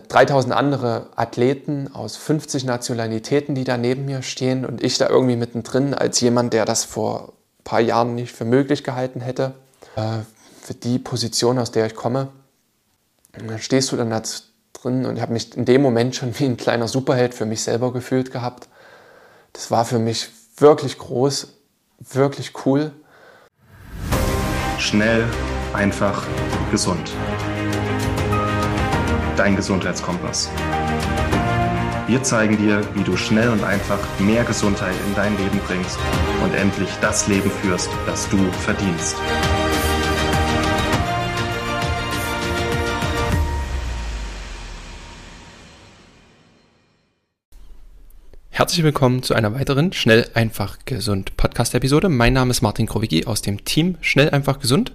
3000 andere Athleten aus 50 Nationalitäten, die da neben mir stehen und ich da irgendwie mittendrin als jemand, der das vor ein paar Jahren nicht für möglich gehalten hätte, äh, für die Position, aus der ich komme. Und dann stehst du dann da drin und ich habe mich in dem Moment schon wie ein kleiner Superheld für mich selber gefühlt gehabt. Das war für mich wirklich groß, wirklich cool. Schnell, einfach, gesund dein Gesundheitskompass. Wir zeigen dir, wie du schnell und einfach mehr Gesundheit in dein Leben bringst und endlich das Leben führst, das du verdienst. Herzlich willkommen zu einer weiteren Schnell, einfach, gesund Podcast-Episode. Mein Name ist Martin Krowicki aus dem Team Schnell, einfach, gesund.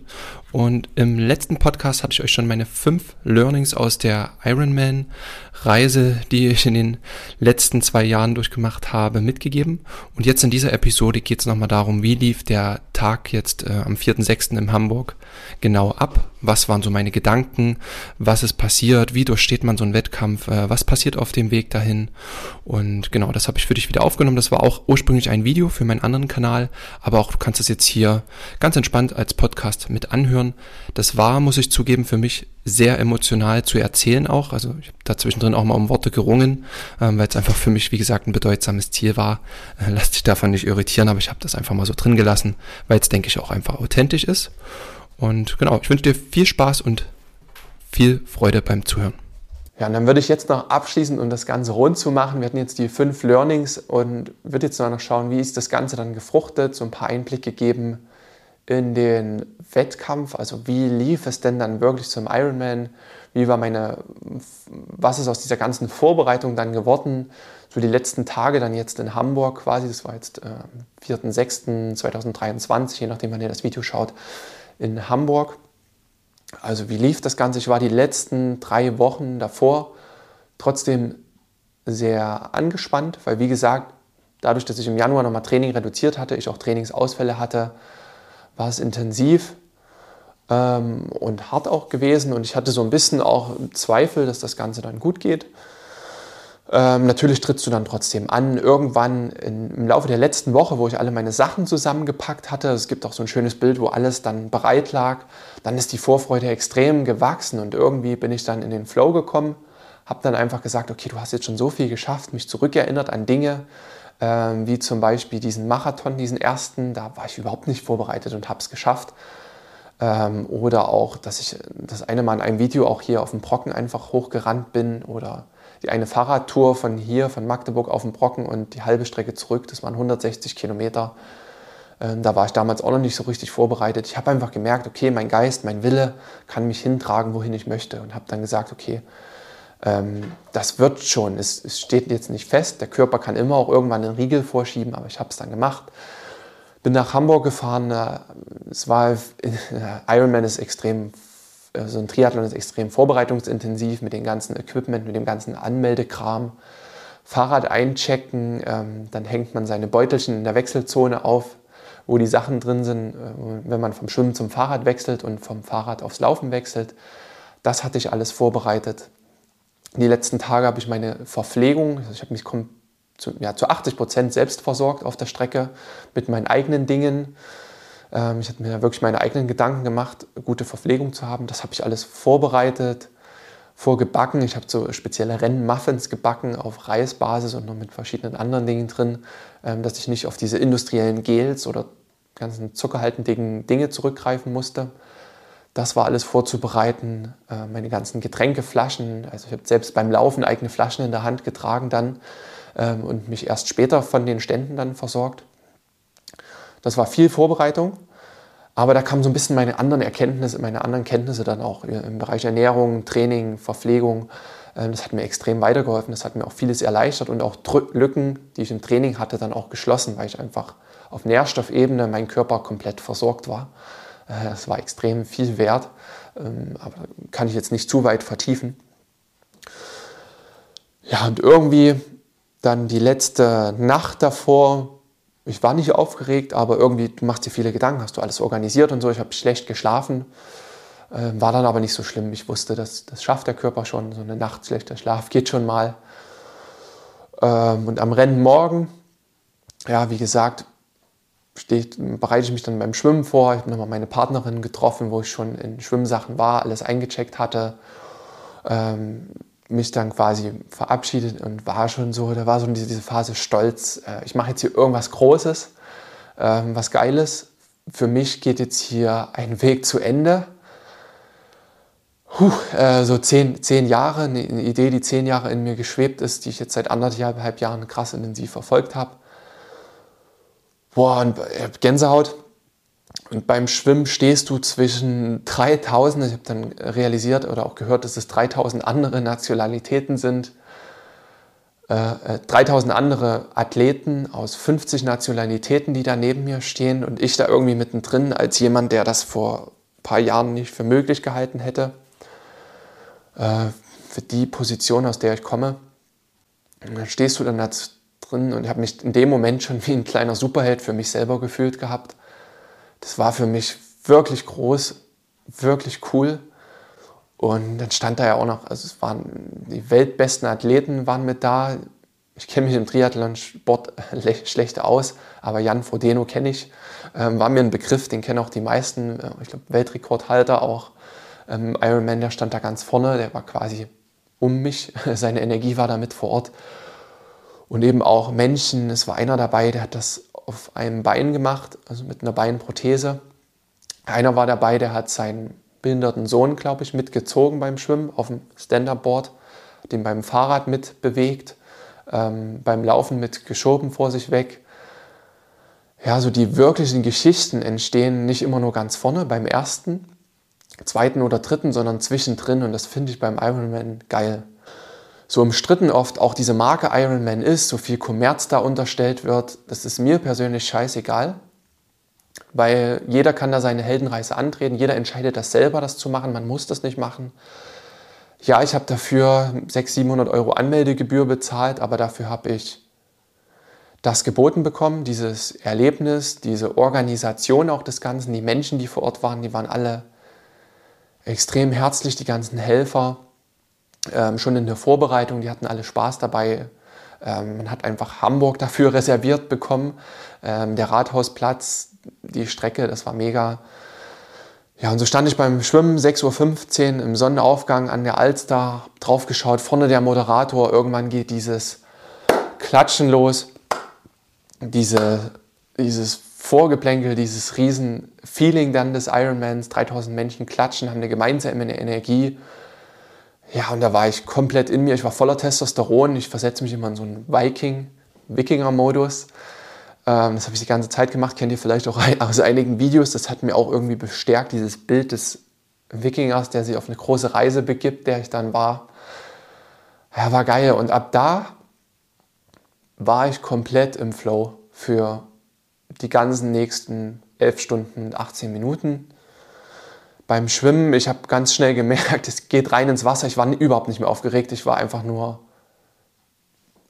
Und im letzten Podcast hatte ich euch schon meine fünf Learnings aus der Ironman-Reise, die ich in den letzten zwei Jahren durchgemacht habe, mitgegeben. Und jetzt in dieser Episode geht es nochmal darum, wie lief der Tag jetzt äh, am 4.6. in Hamburg genau ab? Was waren so meine Gedanken? Was ist passiert? Wie durchsteht man so einen Wettkampf? Äh, was passiert auf dem Weg dahin? Und genau, das habe ich für dich wieder aufgenommen. Das war auch ursprünglich ein Video für meinen anderen Kanal, aber auch du kannst es jetzt hier ganz entspannt als Podcast mit anhören. Das war, muss ich zugeben, für mich sehr emotional zu erzählen auch. Also ich habe da auch mal um Worte gerungen, ähm, weil es einfach für mich, wie gesagt, ein bedeutsames Ziel war. Äh, lass dich davon nicht irritieren, aber ich habe das einfach mal so drin gelassen, weil es, denke ich, auch einfach authentisch ist. Und genau, ich wünsche dir viel Spaß und viel Freude beim Zuhören. Ja, und dann würde ich jetzt noch abschließen, um das Ganze rund zu machen. Wir hatten jetzt die fünf Learnings und würde jetzt noch schauen, wie ist das Ganze dann gefruchtet, so ein paar Einblicke geben in den Wettkampf. Also wie lief es denn dann wirklich zum Ironman? Wie war meine, was ist aus dieser ganzen Vorbereitung dann geworden? So die letzten Tage dann jetzt in Hamburg quasi, das war jetzt äh, 4.6.2023, je nachdem, wann ihr das Video schaut, in Hamburg. Also wie lief das Ganze? Ich war die letzten drei Wochen davor trotzdem sehr angespannt, weil wie gesagt, dadurch, dass ich im Januar nochmal Training reduziert hatte, ich auch Trainingsausfälle hatte, war es intensiv ähm, und hart auch gewesen und ich hatte so ein bisschen auch Zweifel, dass das Ganze dann gut geht. Ähm, natürlich trittst du dann trotzdem an. Irgendwann in, im Laufe der letzten Woche, wo ich alle meine Sachen zusammengepackt hatte, es gibt auch so ein schönes Bild, wo alles dann bereit lag, dann ist die Vorfreude extrem gewachsen und irgendwie bin ich dann in den Flow gekommen, habe dann einfach gesagt, okay, du hast jetzt schon so viel geschafft, mich zurückerinnert an Dinge, ähm, wie zum Beispiel diesen Marathon, diesen ersten, da war ich überhaupt nicht vorbereitet und habe es geschafft. Ähm, oder auch, dass ich das eine Mal in einem Video auch hier auf dem Brocken einfach hochgerannt bin oder die eine Fahrradtour von hier, von Magdeburg auf den Brocken und die halbe Strecke zurück, das waren 160 Kilometer. Ähm, da war ich damals auch noch nicht so richtig vorbereitet. Ich habe einfach gemerkt, okay, mein Geist, mein Wille kann mich hintragen, wohin ich möchte. Und habe dann gesagt, okay, ähm, das wird schon. Es, es, steht jetzt nicht fest. Der Körper kann immer auch irgendwann einen Riegel vorschieben, aber ich habe es dann gemacht. Bin nach Hamburg gefahren. Äh, es war, äh, Ironman ist extrem so also ein Triathlon ist extrem vorbereitungsintensiv mit dem ganzen Equipment, mit dem ganzen Anmeldekram. Fahrrad einchecken, ähm, dann hängt man seine Beutelchen in der Wechselzone auf, wo die Sachen drin sind, äh, wenn man vom Schwimmen zum Fahrrad wechselt und vom Fahrrad aufs Laufen wechselt. Das hatte ich alles vorbereitet. Die letzten Tage habe ich meine Verpflegung, also ich habe mich zu, ja, zu 80 Prozent selbst versorgt auf der Strecke mit meinen eigenen Dingen. Ähm, ich hatte mir wirklich meine eigenen Gedanken gemacht, gute Verpflegung zu haben. Das habe ich alles vorbereitet, vorgebacken. Ich habe so spezielle Rennmuffins gebacken auf Reisbasis und noch mit verschiedenen anderen Dingen drin, ähm, dass ich nicht auf diese industriellen Gels oder ganzen zuckerhaltigen Dinge zurückgreifen musste. Das war alles vorzubereiten, äh, meine ganzen Getränkeflaschen. Also ich habe selbst beim Laufen eigene Flaschen in der Hand getragen dann ähm, und mich erst später von den Ständen dann versorgt. Das war viel Vorbereitung, aber da kamen so ein bisschen meine anderen Erkenntnisse, meine anderen Kenntnisse dann auch im Bereich Ernährung, Training, Verpflegung. Ähm, das hat mir extrem weitergeholfen, das hat mir auch vieles erleichtert und auch Lücken, die ich im Training hatte, dann auch geschlossen, weil ich einfach auf Nährstoffebene mein Körper komplett versorgt war. Es äh, war extrem viel wert, ähm, aber kann ich jetzt nicht zu weit vertiefen. Ja, und irgendwie dann die letzte Nacht davor ich war nicht aufgeregt, aber irgendwie, du machst dir viele Gedanken, hast du alles organisiert und so. Ich habe schlecht geschlafen. Äh, war dann aber nicht so schlimm. Ich wusste, dass, das schafft der Körper schon. So eine Nacht schlechter Schlaf geht schon mal. Ähm, und am Rennen morgen, ja, wie gesagt, steht, bereite ich mich dann beim Schwimmen vor. Ich habe nochmal meine Partnerin getroffen, wo ich schon in Schwimmsachen war, alles eingecheckt hatte. Ähm, mich dann quasi verabschiedet und war schon so, da war so diese, diese Phase Stolz. Äh, ich mache jetzt hier irgendwas Großes, ähm, was Geiles. Für mich geht jetzt hier ein Weg zu Ende. Puh, äh, so zehn, zehn Jahre, eine Idee, die zehn Jahre in mir geschwebt ist, die ich jetzt seit anderthalb Jahren krass intensiv verfolgt habe. Boah, äh, Gänsehaut. Und beim Schwimmen stehst du zwischen 3000, ich habe dann realisiert oder auch gehört, dass es 3000 andere Nationalitäten sind, äh, 3000 äh, andere Athleten aus 50 Nationalitäten, die da neben mir stehen und ich da irgendwie mittendrin als jemand, der das vor ein paar Jahren nicht für möglich gehalten hätte, äh, für die Position, aus der ich komme. Und dann stehst du dann da drin und ich habe mich in dem Moment schon wie ein kleiner Superheld für mich selber gefühlt gehabt. Das war für mich wirklich groß, wirklich cool. Und dann stand da ja auch noch, also es waren die weltbesten Athleten waren mit da. Ich kenne mich im Triathlon-Sport schlecht aus, aber Jan Frodeno kenne ich. Ähm, war mir ein Begriff, den kennen auch die meisten. Äh, ich glaube, Weltrekordhalter auch. Ähm, Ironman, der stand da ganz vorne, der war quasi um mich. Seine Energie war da mit vor Ort und eben auch Menschen. Es war einer dabei, der hat das auf einem Bein gemacht, also mit einer Beinprothese. Einer war dabei, der hat seinen behinderten Sohn, glaube ich, mitgezogen beim Schwimmen auf dem Stand-Up-Board, den beim Fahrrad mitbewegt, ähm, beim Laufen mitgeschoben vor sich weg. Ja, so die wirklichen Geschichten entstehen nicht immer nur ganz vorne beim ersten, zweiten oder dritten, sondern zwischendrin und das finde ich beim Ironman geil so umstritten oft auch diese Marke Ironman ist, so viel Kommerz da unterstellt wird, das ist mir persönlich scheißegal, weil jeder kann da seine Heldenreise antreten, jeder entscheidet das selber, das zu machen, man muss das nicht machen. Ja, ich habe dafür 600, 700 Euro Anmeldegebühr bezahlt, aber dafür habe ich das geboten bekommen, dieses Erlebnis, diese Organisation auch des Ganzen, die Menschen, die vor Ort waren, die waren alle extrem herzlich, die ganzen Helfer ähm, schon in der Vorbereitung, die hatten alle Spaß dabei. Ähm, man hat einfach Hamburg dafür reserviert bekommen. Ähm, der Rathausplatz, die Strecke, das war mega. Ja, und so stand ich beim Schwimmen 6.15 Uhr im Sonnenaufgang an der Alster, draufgeschaut, vorne der Moderator. Irgendwann geht dieses Klatschen los, diese, dieses Vorgeplänkel, dieses riesen Feeling dann des Ironmans. 3000 Menschen klatschen, haben eine gemeinsame Energie. Ja, und da war ich komplett in mir. Ich war voller Testosteron. Ich versetze mich immer in so einen Viking, Wikinger-Modus. Ähm, das habe ich die ganze Zeit gemacht. Kennt ihr vielleicht auch aus einigen Videos. Das hat mir auch irgendwie bestärkt, dieses Bild des Wikingers, der sich auf eine große Reise begibt, der ich dann war. Ja, war geil. Und ab da war ich komplett im Flow für die ganzen nächsten 11 Stunden, 18 Minuten beim Schwimmen, ich habe ganz schnell gemerkt, es geht rein ins Wasser. Ich war überhaupt nicht mehr aufgeregt. Ich war einfach nur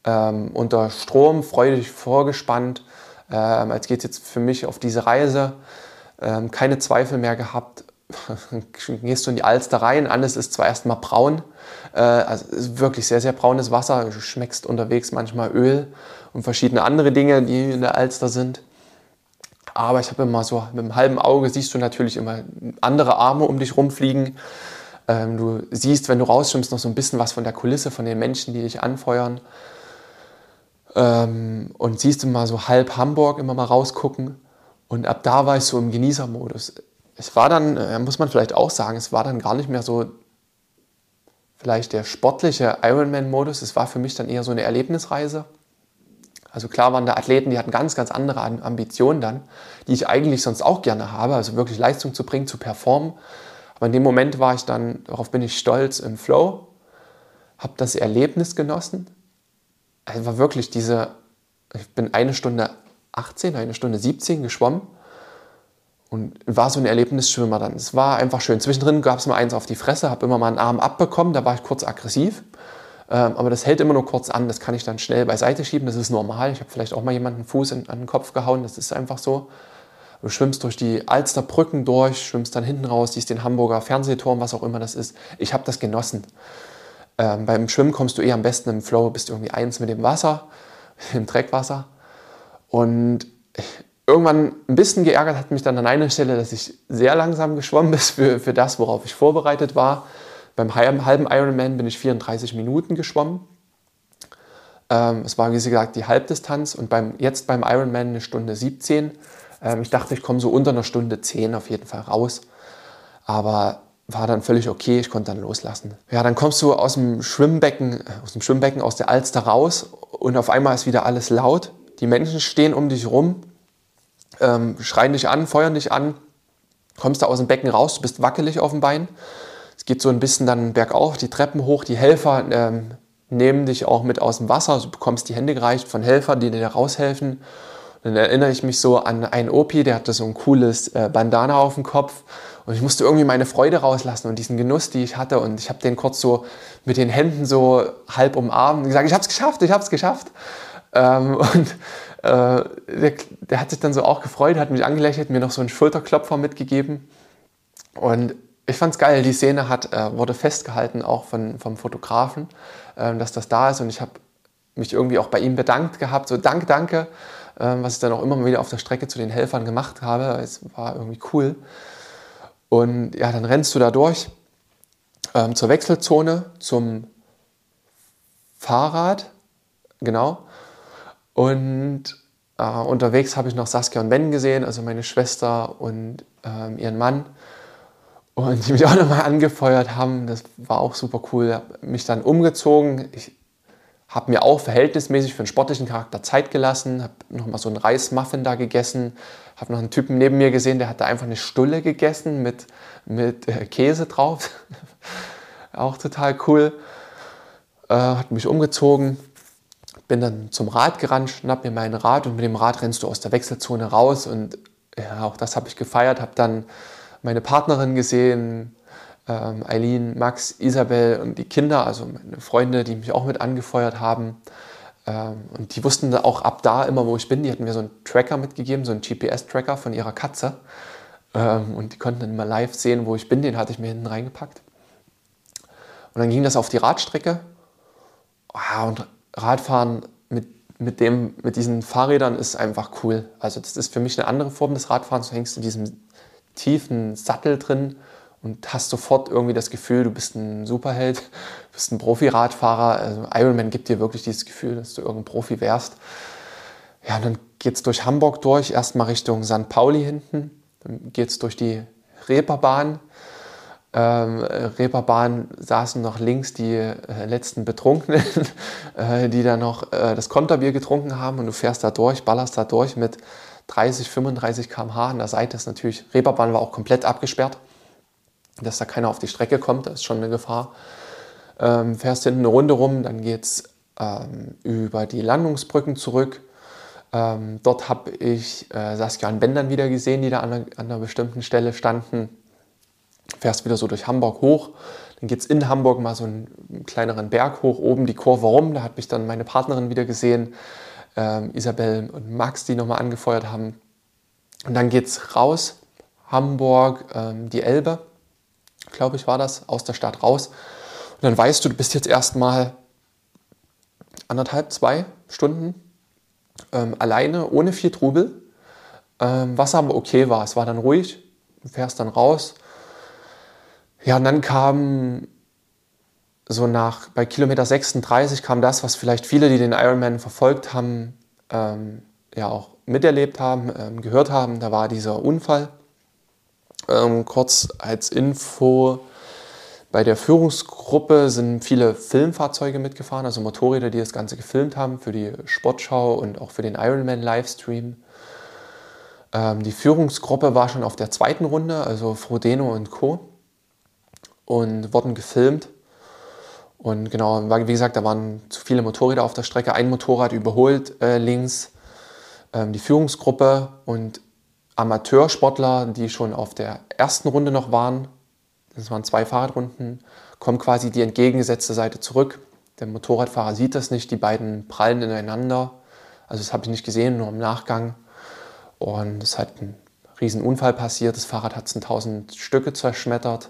ähm, unter Strom, freudig vorgespannt. Ähm, als geht es jetzt für mich auf diese Reise. Ähm, keine Zweifel mehr gehabt. Gehst du in die Alster rein. Alles ist zwar erstmal braun, äh, also ist wirklich sehr, sehr braunes Wasser. Du schmeckst unterwegs manchmal Öl und verschiedene andere Dinge, die in der Alster sind. Aber ich habe immer so, mit einem halben Auge siehst du natürlich immer andere Arme um dich rumfliegen. Ähm, du siehst, wenn du rausschwimmst, noch so ein bisschen was von der Kulisse, von den Menschen, die dich anfeuern. Ähm, und siehst immer so halb Hamburg immer mal rausgucken. Und ab da war ich so im Genießermodus. Es war dann, äh, muss man vielleicht auch sagen, es war dann gar nicht mehr so vielleicht der sportliche Ironman-Modus. Es war für mich dann eher so eine Erlebnisreise. Also klar waren da Athleten, die hatten ganz, ganz andere Ambitionen dann, die ich eigentlich sonst auch gerne habe, also wirklich Leistung zu bringen, zu performen. Aber in dem Moment war ich dann, darauf bin ich stolz, im Flow, habe das Erlebnis genossen. Es war wirklich diese, ich bin eine Stunde 18, eine Stunde 17 geschwommen und war so ein Erlebnisschwimmer dann. Es war einfach schön. Zwischendrin gab es mal eins auf die Fresse, habe immer mal einen Arm abbekommen, da war ich kurz aggressiv. Ähm, aber das hält immer nur kurz an, das kann ich dann schnell beiseite schieben, das ist normal. Ich habe vielleicht auch mal jemanden Fuß in, an den Kopf gehauen, das ist einfach so. Du schwimmst durch die Alsterbrücken durch, schwimmst dann hinten raus, siehst den Hamburger Fernsehturm, was auch immer das ist. Ich habe das genossen. Ähm, beim Schwimmen kommst du eh am besten im Flow, bist irgendwie eins mit dem Wasser, im Dreckwasser. Und irgendwann ein bisschen geärgert hat mich dann an einer Stelle, dass ich sehr langsam geschwommen bin für, für das, worauf ich vorbereitet war. Beim halben Ironman bin ich 34 Minuten geschwommen. Ähm, es war, wie gesagt, die Halbdistanz und beim, jetzt beim Ironman eine Stunde 17. Ähm, ich dachte, ich komme so unter einer Stunde 10 auf jeden Fall raus. Aber war dann völlig okay, ich konnte dann loslassen. Ja, dann kommst du aus dem Schwimmbecken, aus dem Schwimmbecken, aus der Alster raus und auf einmal ist wieder alles laut. Die Menschen stehen um dich rum, ähm, schreien dich an, feuern dich an. Kommst da aus dem Becken raus, du bist wackelig auf dem Bein. Es geht so ein bisschen dann bergauf, die Treppen hoch, die Helfer ähm, nehmen dich auch mit aus dem Wasser. Du bekommst die Hände gereicht von Helfern, die dir raushelfen. dann erinnere ich mich so an einen Opi, der hatte so ein cooles äh, Bandana auf dem Kopf. Und ich musste irgendwie meine Freude rauslassen und diesen Genuss, die ich hatte. Und ich habe den kurz so mit den Händen so halb umarmt und gesagt, ich habe es geschafft, ich habe es geschafft. Ähm, und äh, der, der, hat sich dann so auch gefreut, hat mich angelächelt, mir noch so einen Schulterklopfer mitgegeben. Und ich fand es geil, die Szene hat, äh, wurde festgehalten, auch von, vom Fotografen, äh, dass das da ist. Und ich habe mich irgendwie auch bei ihm bedankt gehabt, so Dank, danke, äh, was ich dann auch immer wieder auf der Strecke zu den Helfern gemacht habe. Es war irgendwie cool. Und ja, dann rennst du da durch ähm, zur Wechselzone, zum Fahrrad, genau. Und äh, unterwegs habe ich noch Saskia und Ben gesehen, also meine Schwester und ähm, ihren Mann. Und die mich auch nochmal angefeuert haben. Das war auch super cool. Ich habe mich dann umgezogen. Ich habe mir auch verhältnismäßig für einen sportlichen Charakter Zeit gelassen. Habe nochmal so einen Reismuffin da gegessen. Habe noch einen Typen neben mir gesehen, der hat da einfach eine Stulle gegessen mit, mit äh, Käse drauf. auch total cool. Äh, hat mich umgezogen bin dann zum Rad gerannt, schnapp mir mein Rad und mit dem Rad rennst du aus der Wechselzone raus und ja, auch das habe ich gefeiert, habe dann meine Partnerin gesehen, ähm, Eileen, Max, Isabel und die Kinder, also meine Freunde, die mich auch mit angefeuert haben. Ähm, und die wussten auch ab da immer, wo ich bin. Die hatten mir so einen Tracker mitgegeben, so einen GPS-Tracker von ihrer Katze. Ähm, und die konnten dann immer live sehen, wo ich bin. Den hatte ich mir hinten reingepackt. Und dann ging das auf die Radstrecke. Ah, und Radfahren mit, mit, dem, mit diesen Fahrrädern ist einfach cool. Also das ist für mich eine andere Form des Radfahrens. Du hängst in diesem tiefen Sattel drin und hast sofort irgendwie das Gefühl, du bist ein Superheld, bist ein Profi-Radfahrer. Also Ironman gibt dir wirklich dieses Gefühl, dass du irgendein Profi wärst. Ja, und dann geht es durch Hamburg durch, erstmal Richtung St. Pauli hinten. Dann geht es durch die Reeperbahn ähm, Reeperbahn saßen noch links die äh, letzten Betrunkenen, äh, die da noch äh, das Konterbier getrunken haben und du fährst da durch, ballerst da durch mit 30, 35 km/h. An der Seite ist natürlich, Reeperbahn war auch komplett abgesperrt, dass da keiner auf die Strecke kommt, das ist schon eine Gefahr. Ähm, fährst hinten eine Runde rum, dann geht es ähm, über die Landungsbrücken zurück. Ähm, dort habe ich äh, Saskia und Ben dann wieder gesehen, die da an einer, an einer bestimmten Stelle standen fährst wieder so durch Hamburg hoch. Dann geht es in Hamburg mal so einen kleineren Berg hoch, oben die Kurve rum. Da hat mich dann meine Partnerin wieder gesehen, ähm, Isabel und Max, die nochmal angefeuert haben. Und dann geht es raus, Hamburg, ähm, die Elbe, glaube ich, war das, aus der Stadt raus. Und dann weißt du, du bist jetzt erstmal anderthalb, zwei Stunden ähm, alleine, ohne viel Trubel, ähm, was aber okay war. Es war dann ruhig, du fährst dann raus ja, und dann kam so nach, bei Kilometer 36 kam das, was vielleicht viele, die den Ironman verfolgt haben, ähm, ja auch miterlebt haben, ähm, gehört haben. Da war dieser Unfall. Ähm, kurz als Info, bei der Führungsgruppe sind viele Filmfahrzeuge mitgefahren, also Motorräder, die das Ganze gefilmt haben für die Sportschau und auch für den Ironman Livestream. Ähm, die Führungsgruppe war schon auf der zweiten Runde, also Frodeno und Co und wurden gefilmt. Und genau, wie gesagt, da waren zu viele Motorräder auf der Strecke. Ein Motorrad überholt äh, links ähm, die Führungsgruppe und Amateursportler, die schon auf der ersten Runde noch waren, das waren zwei Fahrradrunden, kommen quasi die entgegengesetzte Seite zurück. Der Motorradfahrer sieht das nicht, die beiden prallen ineinander. Also das habe ich nicht gesehen, nur im Nachgang. Und es hat einen Riesenunfall passiert. Das Fahrrad hat es in tausend Stücke zerschmettert.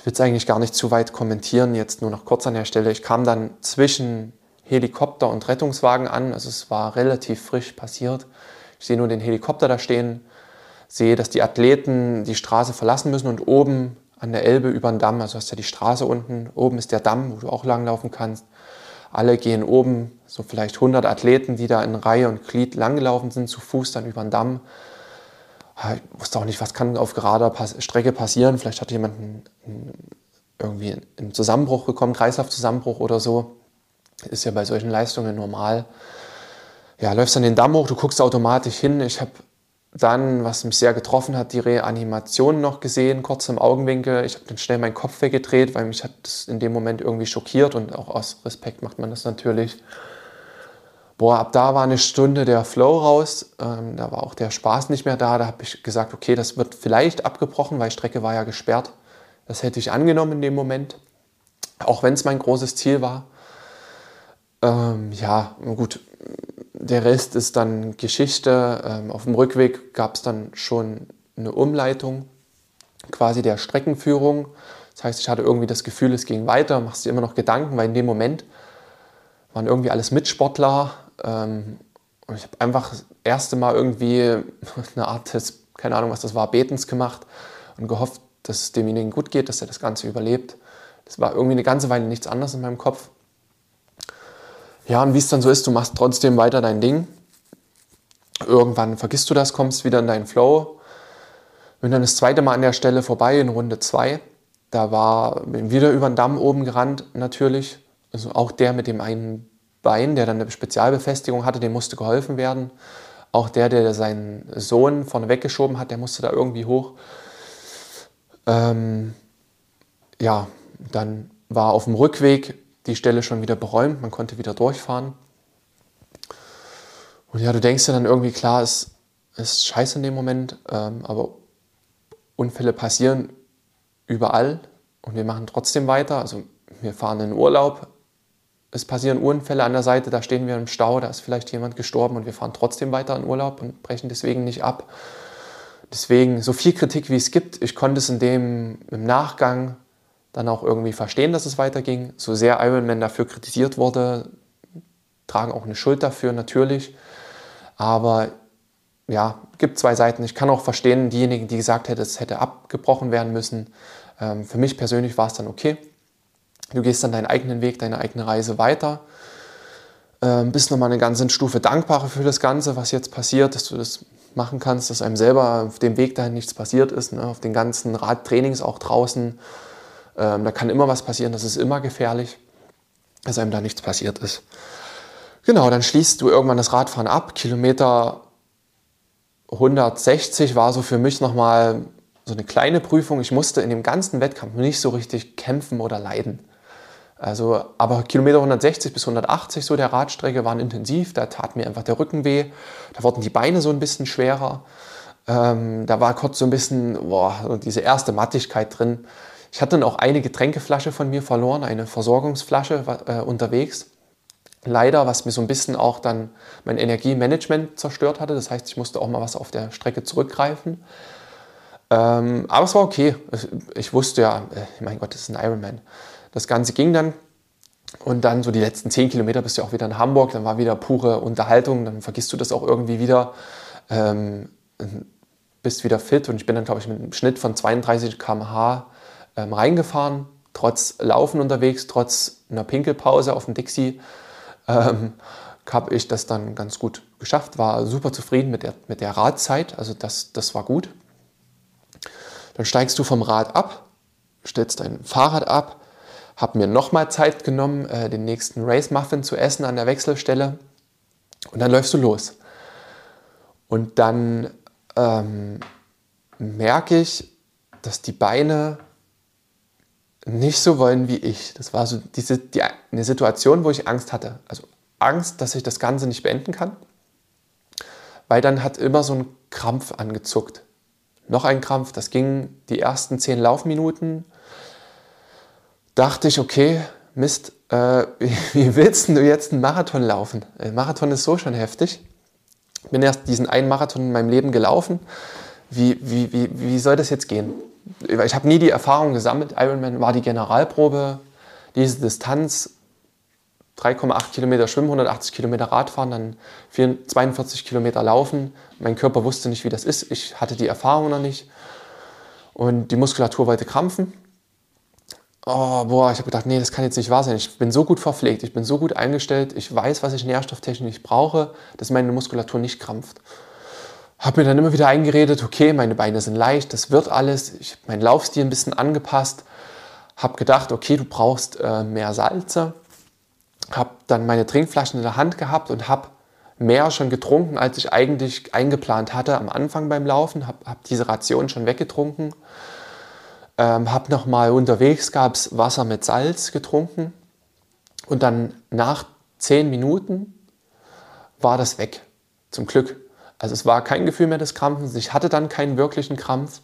Ich will es eigentlich gar nicht zu weit kommentieren, jetzt nur noch kurz an der Stelle. Ich kam dann zwischen Helikopter und Rettungswagen an. Also es war relativ frisch passiert. Ich sehe nur den Helikopter da stehen, sehe, dass die Athleten die Straße verlassen müssen und oben an der Elbe über den Damm, also hast du ja die Straße unten, oben ist der Damm, wo du auch langlaufen kannst. Alle gehen oben, so vielleicht 100 Athleten, die da in Reihe und Glied langgelaufen sind, zu Fuß dann über den Damm. Ich wusste auch nicht, was kann auf gerader Strecke passieren. Vielleicht hat jemand irgendwie einen Zusammenbruch bekommen, Kreislaufzusammenbruch oder so. Ist ja bei solchen Leistungen normal. Ja, läufst dann den Damm hoch, du guckst automatisch hin. Ich habe dann, was mich sehr getroffen hat, die Reanimation noch gesehen, kurz im Augenwinkel. Ich habe dann schnell meinen Kopf weggedreht, weil mich hat das in dem Moment irgendwie schockiert und auch aus Respekt macht man das natürlich. Boah, ab da war eine Stunde der Flow raus, ähm, da war auch der Spaß nicht mehr da. Da habe ich gesagt, okay, das wird vielleicht abgebrochen, weil Strecke war ja gesperrt. Das hätte ich angenommen in dem Moment, auch wenn es mein großes Ziel war. Ähm, ja, gut, der Rest ist dann Geschichte. Ähm, auf dem Rückweg gab es dann schon eine Umleitung quasi der Streckenführung. Das heißt, ich hatte irgendwie das Gefühl, es ging weiter, machst dir immer noch Gedanken, weil in dem Moment waren irgendwie alles Mitsportler. Ähm, ich habe einfach das erste Mal irgendwie eine Art des, keine Ahnung, was das war, Betens gemacht und gehofft, dass es demjenigen gut geht, dass er das Ganze überlebt. Das war irgendwie eine ganze Weile nichts anderes in meinem Kopf. Ja, und wie es dann so ist, du machst trotzdem weiter dein Ding. Irgendwann vergisst du das, kommst wieder in deinen Flow. Bin dann das zweite Mal an der Stelle vorbei in Runde 2. Da war bin wieder über den Damm oben gerannt, natürlich. Also auch der mit dem einen Bein, der dann eine Spezialbefestigung hatte, dem musste geholfen werden. Auch der, der seinen Sohn vorne weggeschoben hat, der musste da irgendwie hoch. Ähm, ja, dann war auf dem Rückweg die Stelle schon wieder beräumt, man konnte wieder durchfahren. Und ja, du denkst dir dann irgendwie, klar, es ist scheiße in dem Moment, ähm, aber Unfälle passieren überall und wir machen trotzdem weiter. Also wir fahren in Urlaub, es passieren Unfälle an der Seite, da stehen wir im Stau, da ist vielleicht jemand gestorben und wir fahren trotzdem weiter in Urlaub und brechen deswegen nicht ab. Deswegen, so viel Kritik wie es gibt, ich konnte es in dem im Nachgang dann auch irgendwie verstehen, dass es weiterging. So sehr Ironman dafür kritisiert wurde, tragen auch eine Schuld dafür natürlich. Aber ja, gibt zwei Seiten. Ich kann auch verstehen, diejenigen, die gesagt hätten, es hätte abgebrochen werden müssen. Ähm, für mich persönlich war es dann okay. Du gehst dann deinen eigenen Weg, deine eigene Reise weiter. Ähm, bist nochmal eine ganze Stufe dankbarer für das Ganze, was jetzt passiert, dass du das machen kannst, dass einem selber auf dem Weg dahin nichts passiert ist, ne? auf den ganzen Radtrainings auch draußen ähm, da kann immer was passieren, das ist immer gefährlich, dass einem da nichts passiert ist. Genau, dann schließt du irgendwann das Radfahren ab. Kilometer 160 war so für mich nochmal so eine kleine Prüfung. Ich musste in dem ganzen Wettkampf nicht so richtig kämpfen oder leiden. Also, aber Kilometer 160 bis 180 so der Radstrecke waren intensiv. Da tat mir einfach der Rücken weh. Da wurden die Beine so ein bisschen schwerer. Ähm, da war kurz so ein bisschen boah, diese erste Mattigkeit drin. Ich hatte dann auch eine Getränkeflasche von mir verloren, eine Versorgungsflasche äh, unterwegs. Leider, was mir so ein bisschen auch dann mein Energiemanagement zerstört hatte. Das heißt, ich musste auch mal was auf der Strecke zurückgreifen. Ähm, aber es war okay. Ich wusste ja, äh, mein Gott, das ist ein Ironman. Das Ganze ging dann. Und dann so die letzten zehn Kilometer bist du auch wieder in Hamburg. Dann war wieder pure Unterhaltung. Dann vergisst du das auch irgendwie wieder. Ähm, bist wieder fit. Und ich bin dann, glaube ich, mit einem Schnitt von 32 km/h ähm, reingefahren, trotz Laufen unterwegs, trotz einer Pinkelpause auf dem Dixie, ähm, habe ich das dann ganz gut geschafft, war super zufrieden mit der, mit der Radzeit, also das, das war gut. Dann steigst du vom Rad ab, stellst dein Fahrrad ab, habe mir nochmal Zeit genommen, äh, den nächsten Race Muffin zu essen an der Wechselstelle und dann läufst du los. Und dann ähm, merke ich, dass die Beine nicht so wollen wie ich. Das war so diese, die, eine Situation, wo ich Angst hatte. Also Angst, dass ich das Ganze nicht beenden kann. Weil dann hat immer so ein Krampf angezuckt. Noch ein Krampf, das ging die ersten zehn Laufminuten. Dachte ich, okay, Mist, äh, wie willst du jetzt einen Marathon laufen? Ein Marathon ist so schon heftig. Ich bin erst diesen einen Marathon in meinem Leben gelaufen. wie, wie, wie, wie soll das jetzt gehen? Ich habe nie die Erfahrung gesammelt. Ironman war die Generalprobe, diese Distanz 3,8 Kilometer schwimmen, 180 Kilometer Radfahren, dann 42 Kilometer laufen. Mein Körper wusste nicht, wie das ist. Ich hatte die Erfahrung noch nicht. Und die Muskulatur wollte krampfen. Oh, boah, ich habe gedacht, nee, das kann jetzt nicht wahr sein. Ich bin so gut verpflegt, ich bin so gut eingestellt, ich weiß, was ich nährstofftechnisch brauche, dass meine Muskulatur nicht krampft. Habe mir dann immer wieder eingeredet, okay, meine Beine sind leicht, das wird alles. Ich habe meinen Laufstil ein bisschen angepasst. Habe gedacht, okay, du brauchst äh, mehr Salze habe dann meine Trinkflaschen in der Hand gehabt und habe mehr schon getrunken, als ich eigentlich eingeplant hatte am Anfang beim Laufen. Habe hab diese Ration schon weggetrunken. Ähm, habe nochmal unterwegs, gab es Wasser mit Salz getrunken. Und dann nach zehn Minuten war das weg. Zum Glück. Also es war kein Gefühl mehr des Krampfens. Ich hatte dann keinen wirklichen Krampf.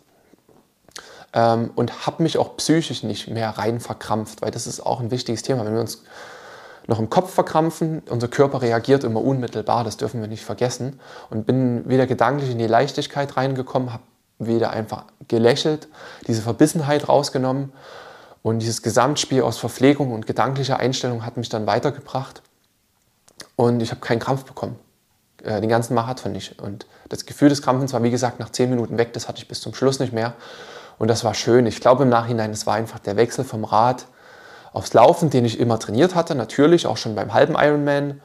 Ähm, und habe mich auch psychisch nicht mehr rein verkrampft, weil das ist auch ein wichtiges Thema. Wenn wir uns noch im Kopf verkrampfen. Unser Körper reagiert immer unmittelbar, das dürfen wir nicht vergessen. Und bin wieder gedanklich in die Leichtigkeit reingekommen, habe wieder einfach gelächelt, diese Verbissenheit rausgenommen. Und dieses Gesamtspiel aus Verpflegung und gedanklicher Einstellung hat mich dann weitergebracht. Und ich habe keinen Krampf bekommen. Äh, den ganzen Marathon nicht. Und das Gefühl des Krampfens war, wie gesagt, nach zehn Minuten weg. Das hatte ich bis zum Schluss nicht mehr. Und das war schön. Ich glaube im Nachhinein, es war einfach der Wechsel vom Rad aufs Laufen, den ich immer trainiert hatte, natürlich auch schon beim halben Ironman,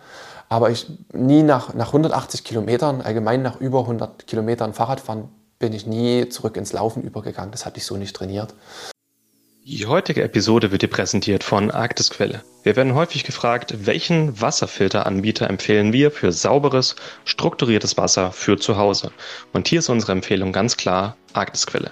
aber ich nie nach, nach 180 Kilometern, allgemein nach über 100 Kilometern Fahrradfahren, bin ich nie zurück ins Laufen übergegangen. Das hatte ich so nicht trainiert. Die heutige Episode wird dir präsentiert von Arktisquelle. Wir werden häufig gefragt, welchen Wasserfilteranbieter empfehlen wir für sauberes, strukturiertes Wasser für zu Hause. Und hier ist unsere Empfehlung ganz klar Arktisquelle.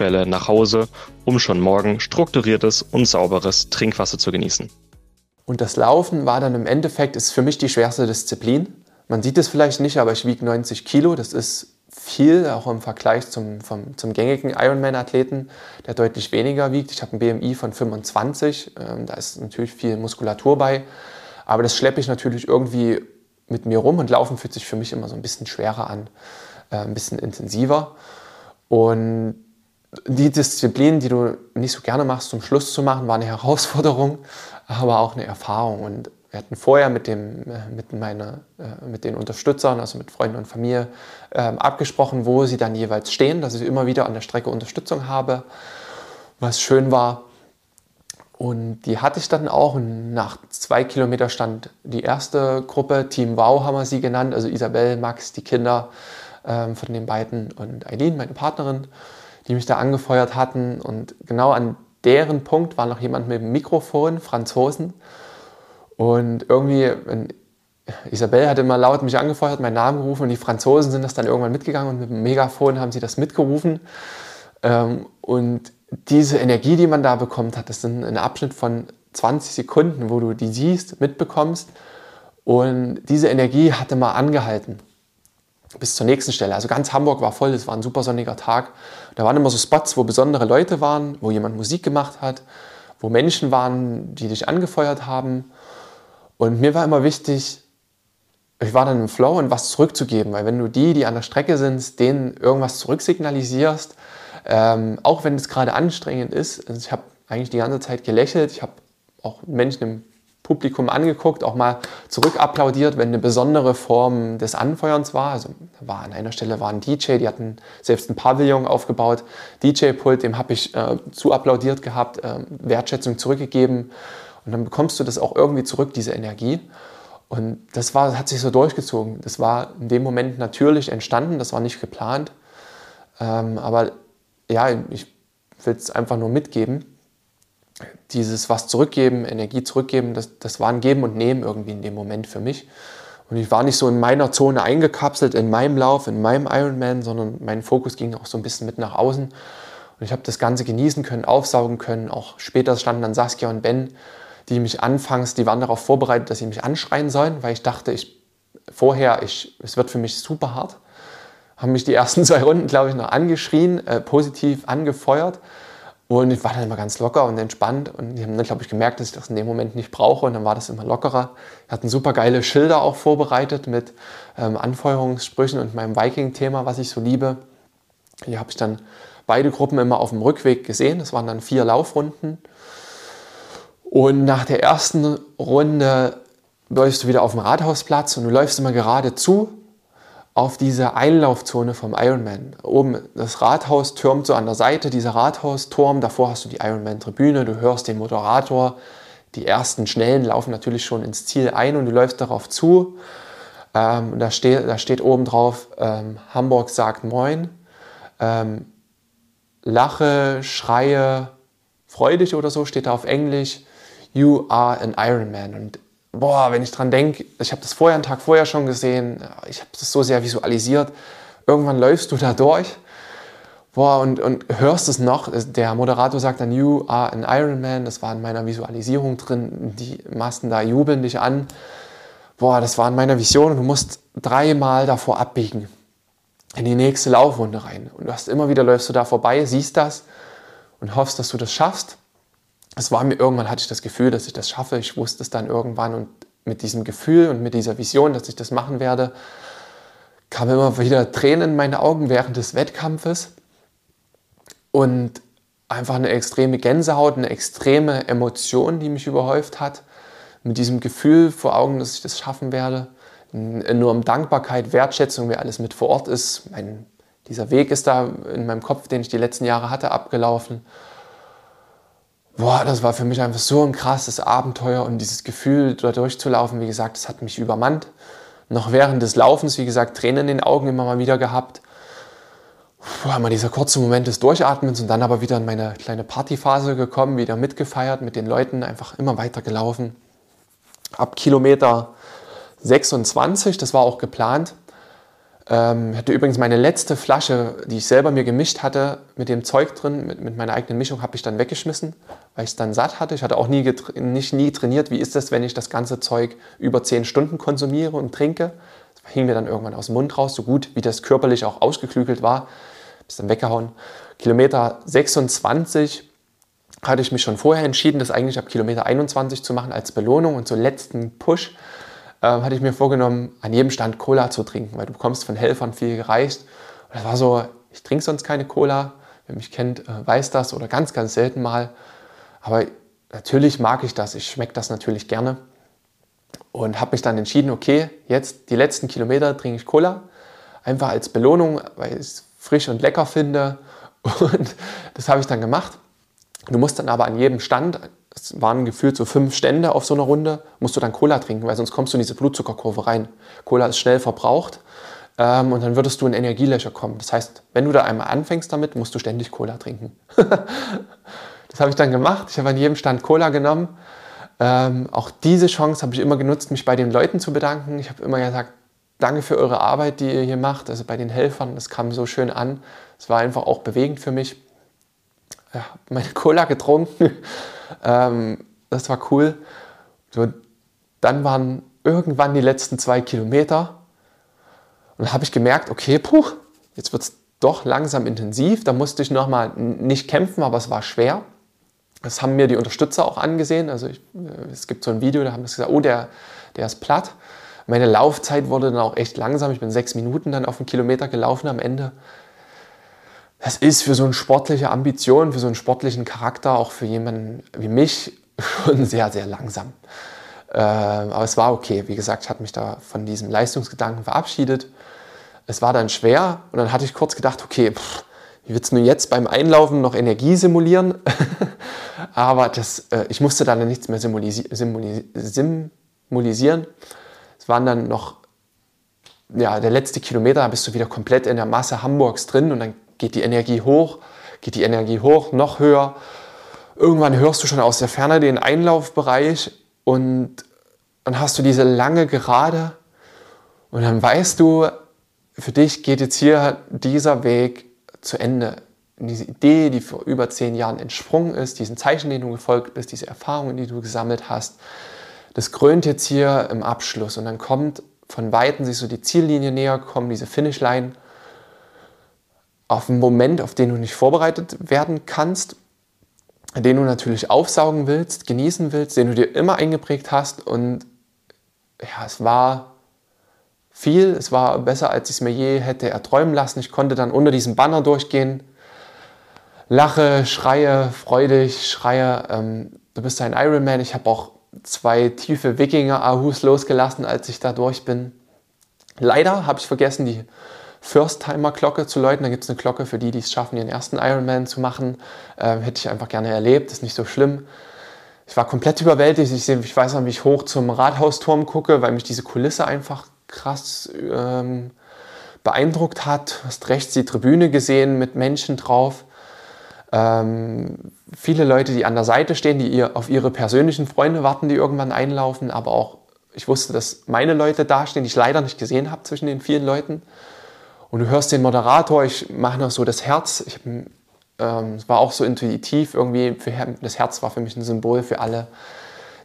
Quelle nach Hause, um schon morgen strukturiertes und sauberes Trinkwasser zu genießen. Und das Laufen war dann im Endeffekt, ist für mich die schwerste Disziplin. Man sieht es vielleicht nicht, aber ich wiege 90 Kilo. Das ist viel, auch im Vergleich zum, vom, zum gängigen Ironman-Athleten, der deutlich weniger wiegt. Ich habe ein BMI von 25, ähm, da ist natürlich viel Muskulatur bei. Aber das schleppe ich natürlich irgendwie mit mir rum und Laufen fühlt sich für mich immer so ein bisschen schwerer an, äh, ein bisschen intensiver. Und die Disziplin, die du nicht so gerne machst, zum Schluss zu machen, war eine Herausforderung, aber auch eine Erfahrung. Und wir hatten vorher mit, dem, äh, mit, meine, äh, mit den Unterstützern, also mit Freunden und Familie, ähm, abgesprochen, wo sie dann jeweils stehen, dass ich immer wieder an der Strecke Unterstützung habe, was schön war. Und die hatte ich dann auch. Und nach zwei Kilometern stand die erste Gruppe, Team Wow haben wir sie genannt, also Isabel, Max, die Kinder ähm, von den beiden und Eileen, meine Partnerin die mich da angefeuert hatten. Und genau an deren Punkt war noch jemand mit dem Mikrofon, Franzosen. Und irgendwie, Isabelle hat immer laut mich angefeuert, meinen Namen gerufen und die Franzosen sind das dann irgendwann mitgegangen und mit dem Megafon haben sie das mitgerufen. Ähm, und diese Energie, die man da bekommt hat, das sind ein Abschnitt von 20 Sekunden, wo du die siehst, mitbekommst. Und diese Energie hatte mal angehalten bis zur nächsten Stelle. Also ganz Hamburg war voll, es war ein super sonniger Tag. Da waren immer so Spots, wo besondere Leute waren, wo jemand Musik gemacht hat, wo Menschen waren, die dich angefeuert haben. Und mir war immer wichtig, ich war dann im Flow und was zurückzugeben, weil wenn du die, die an der Strecke sind, denen irgendwas zurücksignalisierst, ähm, auch wenn es gerade anstrengend ist, also ich habe eigentlich die ganze Zeit gelächelt, ich habe auch Menschen im Publikum angeguckt, auch mal zurückapplaudiert, wenn eine besondere Form des Anfeuerns war. Also war an einer Stelle war ein DJ, die hatten selbst ein Pavillon aufgebaut, DJ-Pult, dem habe ich äh, zu applaudiert gehabt, äh, Wertschätzung zurückgegeben und dann bekommst du das auch irgendwie zurück, diese Energie. Und das war, hat sich so durchgezogen. Das war in dem Moment natürlich entstanden, das war nicht geplant. Ähm, aber ja, ich will es einfach nur mitgeben dieses was zurückgeben, Energie zurückgeben, das, das war ein Geben und Nehmen irgendwie in dem Moment für mich. Und ich war nicht so in meiner Zone eingekapselt, in meinem Lauf, in meinem Ironman, sondern mein Fokus ging auch so ein bisschen mit nach außen. Und ich habe das Ganze genießen können, aufsaugen können. Auch später standen dann Saskia und Ben, die mich anfangs, die waren darauf vorbereitet, dass sie mich anschreien sollen, weil ich dachte, ich vorher, ich, es wird für mich super hart. Haben mich die ersten zwei Runden, glaube ich, noch angeschrien, äh, positiv angefeuert. Und ich war dann immer ganz locker und entspannt. Und die haben dann, glaube ich, gemerkt, dass ich das in dem Moment nicht brauche. Und dann war das immer lockerer. Wir hatten super geile Schilder auch vorbereitet mit ähm, Anfeuerungssprüchen und meinem Viking-Thema, was ich so liebe. Hier habe ich dann beide Gruppen immer auf dem Rückweg gesehen. Das waren dann vier Laufrunden. Und nach der ersten Runde läufst du wieder auf dem Rathausplatz und du läufst immer geradezu auf diese Einlaufzone vom Ironman. Oben das Rathaus türmt so an der Seite, dieser Rathausturm, davor hast du die Ironman-Tribüne, du hörst den Moderator, die ersten Schnellen laufen natürlich schon ins Ziel ein und du läufst darauf zu. Ähm, da, steht, da steht oben drauf, ähm, Hamburg sagt Moin. Ähm, lache, schreie, freu dich oder so, steht da auf Englisch. You are an Ironman. Und boah, wenn ich dran denke, ich habe das vorher, einen Tag vorher schon gesehen, ich habe das so sehr visualisiert. Irgendwann läufst du da durch boah, und, und hörst es noch. Der Moderator sagt dann, You are an Ironman. Das war in meiner Visualisierung drin. Die Masten da jubeln dich an. Boah, das war in meiner Vision. Und du musst dreimal davor abbiegen in die nächste Laufrunde rein. Und du hast immer wieder läufst du da vorbei, siehst das und hoffst, dass du das schaffst es war mir irgendwann hatte ich das Gefühl, dass ich das schaffe. Ich wusste es dann irgendwann und mit diesem Gefühl und mit dieser Vision, dass ich das machen werde, kamen immer wieder Tränen in meine Augen während des Wettkampfes und einfach eine extreme Gänsehaut, eine extreme Emotion, die mich überhäuft hat, mit diesem Gefühl vor Augen, dass ich das schaffen werde. Nur um Dankbarkeit, Wertschätzung, wer alles mit vor Ort ist. Mein, dieser Weg ist da in meinem Kopf, den ich die letzten Jahre hatte, abgelaufen boah, das war für mich einfach so ein krasses Abenteuer und dieses Gefühl, da durchzulaufen, wie gesagt, das hat mich übermannt. Noch während des Laufens, wie gesagt, Tränen in den Augen immer mal wieder gehabt. Boah, mal dieser kurze Moment des Durchatmens und dann aber wieder in meine kleine Partyphase gekommen, wieder mitgefeiert mit den Leuten, einfach immer weiter gelaufen. Ab Kilometer 26, das war auch geplant, ähm, hatte übrigens meine letzte Flasche, die ich selber mir gemischt hatte, mit dem Zeug drin, mit, mit meiner eigenen Mischung, habe ich dann weggeschmissen, weil ich es dann satt hatte. Ich hatte auch nie, nicht, nie trainiert, wie ist das, wenn ich das ganze Zeug über 10 Stunden konsumiere und trinke. Das hing mir dann irgendwann aus dem Mund raus, so gut wie das körperlich auch ausgeklügelt war. Bis dann weggehauen. Kilometer 26 hatte ich mich schon vorher entschieden, das eigentlich ab Kilometer 21 zu machen als Belohnung und so letzten Push äh, hatte ich mir vorgenommen, an jedem Stand Cola zu trinken, weil du bekommst von Helfern viel gereicht. Und das war so, ich trinke sonst keine Cola. Wer mich kennt, äh, weiß das oder ganz, ganz selten mal. Aber natürlich mag ich das. Ich schmecke das natürlich gerne. Und habe mich dann entschieden, okay, jetzt die letzten Kilometer trinke ich Cola. Einfach als Belohnung, weil ich es frisch und lecker finde. Und das habe ich dann gemacht. Du musst dann aber an jedem Stand es waren gefühlt so fünf Stände auf so einer Runde, musst du dann Cola trinken, weil sonst kommst du in diese Blutzuckerkurve rein. Cola ist schnell verbraucht ähm, und dann würdest du in Energielöcher kommen. Das heißt, wenn du da einmal anfängst damit, musst du ständig Cola trinken. das habe ich dann gemacht. Ich habe an jedem Stand Cola genommen. Ähm, auch diese Chance habe ich immer genutzt, mich bei den Leuten zu bedanken. Ich habe immer gesagt, danke für eure Arbeit, die ihr hier macht. Also bei den Helfern, das kam so schön an. Es war einfach auch bewegend für mich. Ja, meine Cola getrunken ähm, das war cool. So, dann waren irgendwann die letzten zwei Kilometer und dann habe ich gemerkt, okay, puh, jetzt wird es doch langsam intensiv. Da musste ich nochmal nicht kämpfen, aber es war schwer. Das haben mir die Unterstützer auch angesehen. Also ich, äh, es gibt so ein Video, da haben sie gesagt, oh, der, der ist platt. Meine Laufzeit wurde dann auch echt langsam. Ich bin sechs Minuten dann auf einen Kilometer gelaufen am Ende das ist für so eine sportliche Ambition, für so einen sportlichen Charakter, auch für jemanden wie mich, schon sehr, sehr langsam. Äh, aber es war okay. Wie gesagt, ich hatte mich da von diesem Leistungsgedanken verabschiedet. Es war dann schwer und dann hatte ich kurz gedacht, okay, pff, wie wird es mir jetzt beim Einlaufen noch Energie simulieren? aber das, äh, ich musste dann nichts mehr symbolisieren. Es waren dann noch, ja, der letzte Kilometer, da bist du wieder komplett in der Masse Hamburgs drin und dann geht die Energie hoch, geht die Energie hoch, noch höher. Irgendwann hörst du schon aus der Ferne den Einlaufbereich und dann hast du diese lange Gerade Und dann weißt du, für dich geht jetzt hier dieser Weg zu Ende. diese Idee, die vor über zehn Jahren entsprungen ist, diesen Zeichen, denen du gefolgt bist, diese Erfahrungen, die du gesammelt hast, das krönt jetzt hier im Abschluss. Und dann kommt von Weitem, siehst du die Ziellinie näher kommen, diese Finishline, auf einen Moment, auf den du nicht vorbereitet werden kannst, den du natürlich aufsaugen willst, genießen willst, den du dir immer eingeprägt hast. Und ja, es war viel, es war besser, als ich es mir je hätte erträumen lassen. Ich konnte dann unter diesem Banner durchgehen, lache, schreie, freudig, schreie, ähm, du bist ein Ironman. Ich habe auch zwei tiefe Wikinger-Ahus losgelassen, als ich da durch bin. Leider habe ich vergessen, die First-Timer-Glocke zu läuten. Da gibt es eine Glocke für die, die es schaffen, ihren ersten Ironman zu machen. Ähm, hätte ich einfach gerne erlebt, ist nicht so schlimm. Ich war komplett überwältigt. Ich, ich weiß noch, wie ich hoch zum Rathausturm gucke, weil mich diese Kulisse einfach krass ähm, beeindruckt hat. Du hast rechts die Tribüne gesehen mit Menschen drauf. Ähm, viele Leute, die an der Seite stehen, die ihr, auf ihre persönlichen Freunde warten, die irgendwann einlaufen, aber auch ich wusste, dass meine Leute dastehen, die ich leider nicht gesehen habe zwischen den vielen Leuten. Und du hörst den Moderator, ich mache noch so das Herz. Ich, ähm, es war auch so intuitiv irgendwie. Für, das Herz war für mich ein Symbol für alle,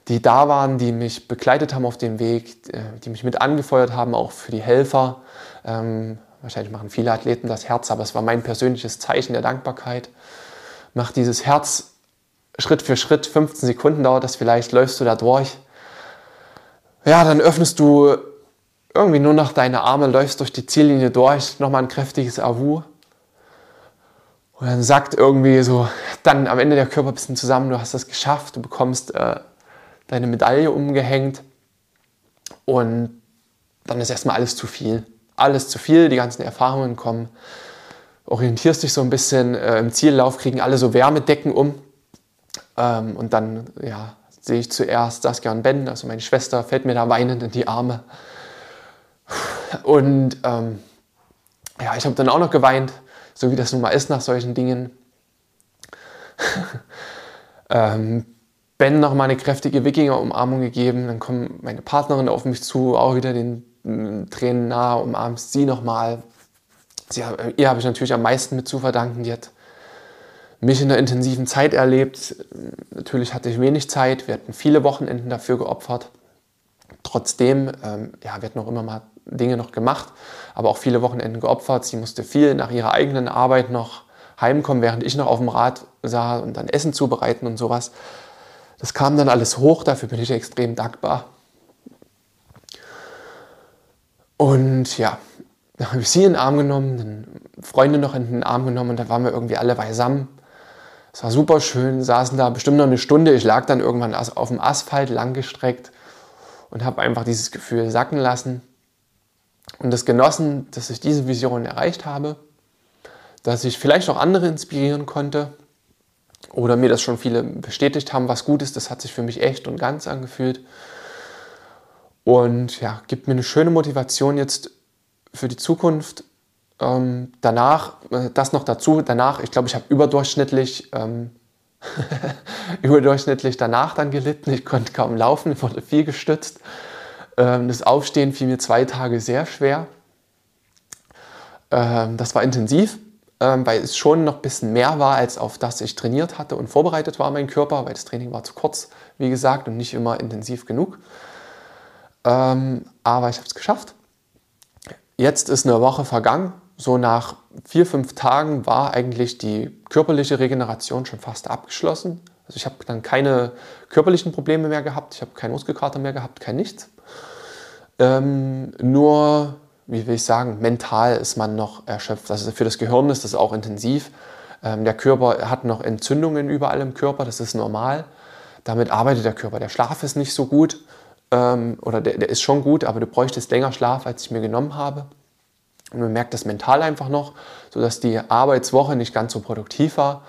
die da waren, die mich begleitet haben auf dem Weg, äh, die mich mit angefeuert haben, auch für die Helfer. Ähm, wahrscheinlich machen viele Athleten das Herz, aber es war mein persönliches Zeichen der Dankbarkeit. Mach dieses Herz Schritt für Schritt, 15 Sekunden dauert das vielleicht, läufst du da durch. Ja, dann öffnest du irgendwie nur noch deine Arme, läufst durch die Ziellinie durch, nochmal ein kräftiges Avu. Und dann sagt irgendwie so, dann am Ende der Körper ein bisschen zusammen, du hast das geschafft, du bekommst äh, deine Medaille umgehängt. Und dann ist erstmal alles zu viel. Alles zu viel, die ganzen Erfahrungen kommen. Orientierst dich so ein bisschen äh, im Ziellauf, kriegen alle so Wärmedecken um. Ähm, und dann ja, sehe ich zuerst Saskia und Ben, also meine Schwester, fällt mir da weinend in die Arme. Und ähm, ja, ich habe dann auch noch geweint, so wie das nun mal ist nach solchen Dingen. ähm, Ben noch mal eine kräftige Wikinger-Umarmung gegeben. Dann kommt meine Partnerin auf mich zu, auch wieder den äh, Tränen nahe, umarmst sie nochmal. Sie, ihr habe ich natürlich am meisten mit zu verdanken. Die hat mich in einer intensiven Zeit erlebt. Natürlich hatte ich wenig Zeit. Wir hatten viele Wochenenden dafür geopfert. Trotzdem, ähm, ja, wir hatten auch immer mal Dinge noch gemacht, aber auch viele Wochenenden geopfert. Sie musste viel nach ihrer eigenen Arbeit noch heimkommen, während ich noch auf dem Rad sah und dann Essen zubereiten und sowas. Das kam dann alles hoch, dafür bin ich extrem dankbar. Und ja, dann habe ich sie in den Arm genommen, dann Freunde noch in den Arm genommen und dann waren wir irgendwie alle beisammen. Es war super schön, saßen da bestimmt noch eine Stunde. Ich lag dann irgendwann auf dem Asphalt langgestreckt und habe einfach dieses Gefühl sacken lassen und das genossen, dass ich diese Vision erreicht habe, dass ich vielleicht auch andere inspirieren konnte oder mir das schon viele bestätigt haben, was gut ist. Das hat sich für mich echt und ganz angefühlt. Und ja, gibt mir eine schöne Motivation jetzt für die Zukunft. Ähm, danach, äh, das noch dazu, danach, ich glaube, ich habe überdurchschnittlich, ähm, überdurchschnittlich danach dann gelitten. Ich konnte kaum laufen, wurde viel gestützt. Ähm, das Aufstehen fiel mir zwei Tage sehr schwer. Ähm, das war intensiv, ähm, weil es schon noch ein bisschen mehr war, als auf das ich trainiert hatte und vorbereitet war, mein Körper, weil das Training war zu kurz, wie gesagt, und nicht immer intensiv genug. Aber ich habe es geschafft. Jetzt ist eine Woche vergangen. So nach vier, fünf Tagen war eigentlich die körperliche Regeneration schon fast abgeschlossen. Also ich habe dann keine körperlichen Probleme mehr gehabt, ich habe keinen Muskelkater mehr gehabt, kein nichts. Ähm, nur, wie will ich sagen, mental ist man noch erschöpft. Also für das Gehirn ist das auch intensiv. Ähm, der Körper hat noch Entzündungen überall im Körper, das ist normal. Damit arbeitet der Körper. Der Schlaf ist nicht so gut ähm, oder der, der ist schon gut, aber du bräuchtest länger Schlaf, als ich mir genommen habe. Und man merkt das mental einfach noch, sodass die Arbeitswoche nicht ganz so produktiv war.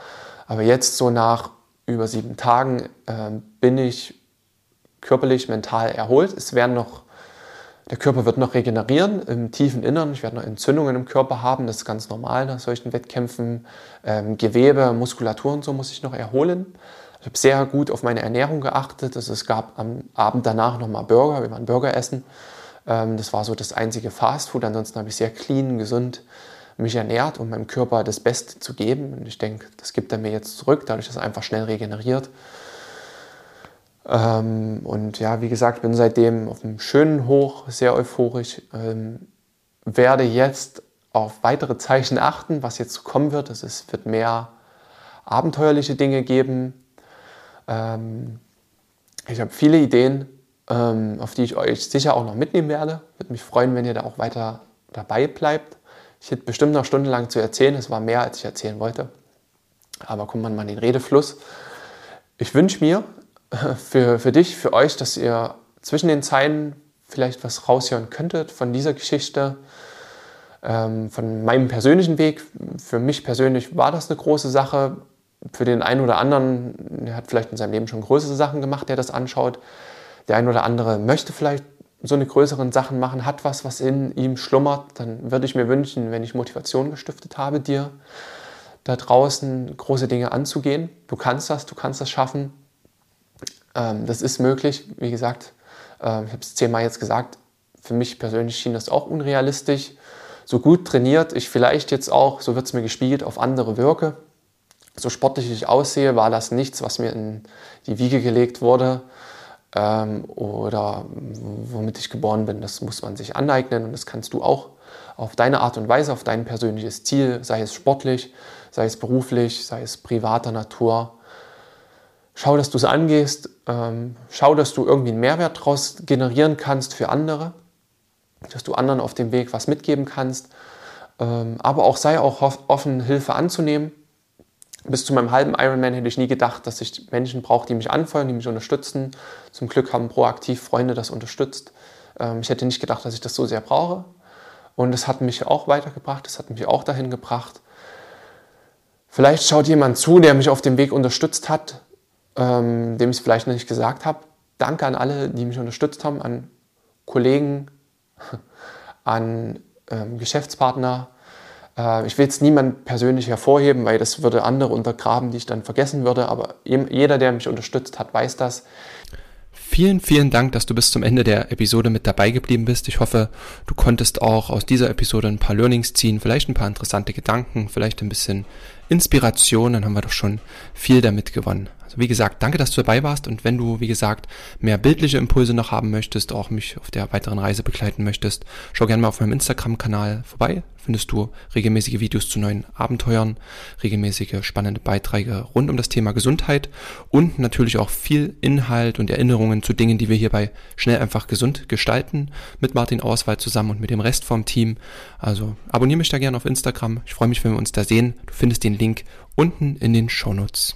Aber jetzt so nach über sieben Tagen äh, bin ich körperlich, mental erholt. Es werden noch der Körper wird noch regenerieren im tiefen Innern. Ich werde noch Entzündungen im Körper haben. Das ist ganz normal nach solchen Wettkämpfen. Ähm, Gewebe, Muskulatur und so muss ich noch erholen. Ich habe sehr gut auf meine Ernährung geachtet. Also es gab am Abend danach nochmal Burger. Wir waren Burger essen. Ähm, das war so das einzige Fastfood. Ansonsten habe ich sehr clean, gesund mich ernährt, um meinem Körper das Beste zu geben. Und ich denke, das gibt er mir jetzt zurück, dadurch, dass er einfach schnell regeneriert. Ähm, und ja, wie gesagt, bin seitdem auf einem schönen Hoch, sehr euphorisch. Ähm, werde jetzt auf weitere Zeichen achten, was jetzt kommen wird. Es wird mehr abenteuerliche Dinge geben. Ich habe viele Ideen, auf die ich euch sicher auch noch mitnehmen werde. Würde mich freuen, wenn ihr da auch weiter dabei bleibt. Ich hätte bestimmt noch stundenlang zu erzählen. Es war mehr, als ich erzählen wollte. Aber kommt man mal in den Redefluss. Ich wünsche mir für, für dich, für euch, dass ihr zwischen den Zeilen vielleicht was raushören könntet von dieser Geschichte, ähm, von meinem persönlichen Weg. Für mich persönlich war das eine große Sache. Für den einen oder anderen, der hat vielleicht in seinem Leben schon größere Sachen gemacht, der das anschaut. Der ein oder andere möchte vielleicht so eine größeren Sachen machen, hat was, was in ihm schlummert. Dann würde ich mir wünschen, wenn ich Motivation gestiftet habe, dir da draußen große Dinge anzugehen. Du kannst das, du kannst das schaffen. Ähm, das ist möglich. Wie gesagt, äh, ich habe es zehnmal jetzt gesagt, für mich persönlich schien das auch unrealistisch. So gut trainiert ich vielleicht jetzt auch, so wird es mir gespiegelt, auf andere wirke. So sportlich ich aussehe, war das nichts, was mir in die Wiege gelegt wurde ähm, oder womit ich geboren bin. Das muss man sich aneignen und das kannst du auch auf deine Art und Weise, auf dein persönliches Ziel, sei es sportlich, sei es beruflich, sei es privater Natur, Schau, dass du es angehst. Ähm, schau, dass du irgendwie einen Mehrwert daraus generieren kannst für andere. Dass du anderen auf dem Weg was mitgeben kannst. Ähm, aber auch sei auch offen, Hilfe anzunehmen. Bis zu meinem halben Ironman hätte ich nie gedacht, dass ich Menschen brauche, die mich anfeuern, die mich unterstützen. Zum Glück haben proaktiv Freunde das unterstützt. Ähm, ich hätte nicht gedacht, dass ich das so sehr brauche. Und es hat mich auch weitergebracht, es hat mich auch dahin gebracht. Vielleicht schaut jemand zu, der mich auf dem Weg unterstützt hat, ähm, dem ich es vielleicht noch nicht gesagt habe. Danke an alle, die mich unterstützt haben, an Kollegen, an ähm, Geschäftspartner. Äh, ich will jetzt niemanden persönlich hervorheben, weil das würde andere untergraben, die ich dann vergessen würde. Aber jeder, der mich unterstützt hat, weiß das. Vielen, vielen Dank, dass du bis zum Ende der Episode mit dabei geblieben bist. Ich hoffe, du konntest auch aus dieser Episode ein paar Learnings ziehen, vielleicht ein paar interessante Gedanken, vielleicht ein bisschen Inspiration. Dann haben wir doch schon viel damit gewonnen. Also wie gesagt, danke, dass du dabei warst und wenn du, wie gesagt, mehr bildliche Impulse noch haben möchtest, auch mich auf der weiteren Reise begleiten möchtest, schau gerne mal auf meinem Instagram-Kanal vorbei. Findest du regelmäßige Videos zu neuen Abenteuern, regelmäßige spannende Beiträge rund um das Thema Gesundheit und natürlich auch viel Inhalt und Erinnerungen zu Dingen, die wir hierbei schnell einfach gesund gestalten mit Martin Auswahl zusammen und mit dem Rest vom Team. Also abonniere mich da gerne auf Instagram. Ich freue mich, wenn wir uns da sehen. Du findest den Link unten in den Shownotes.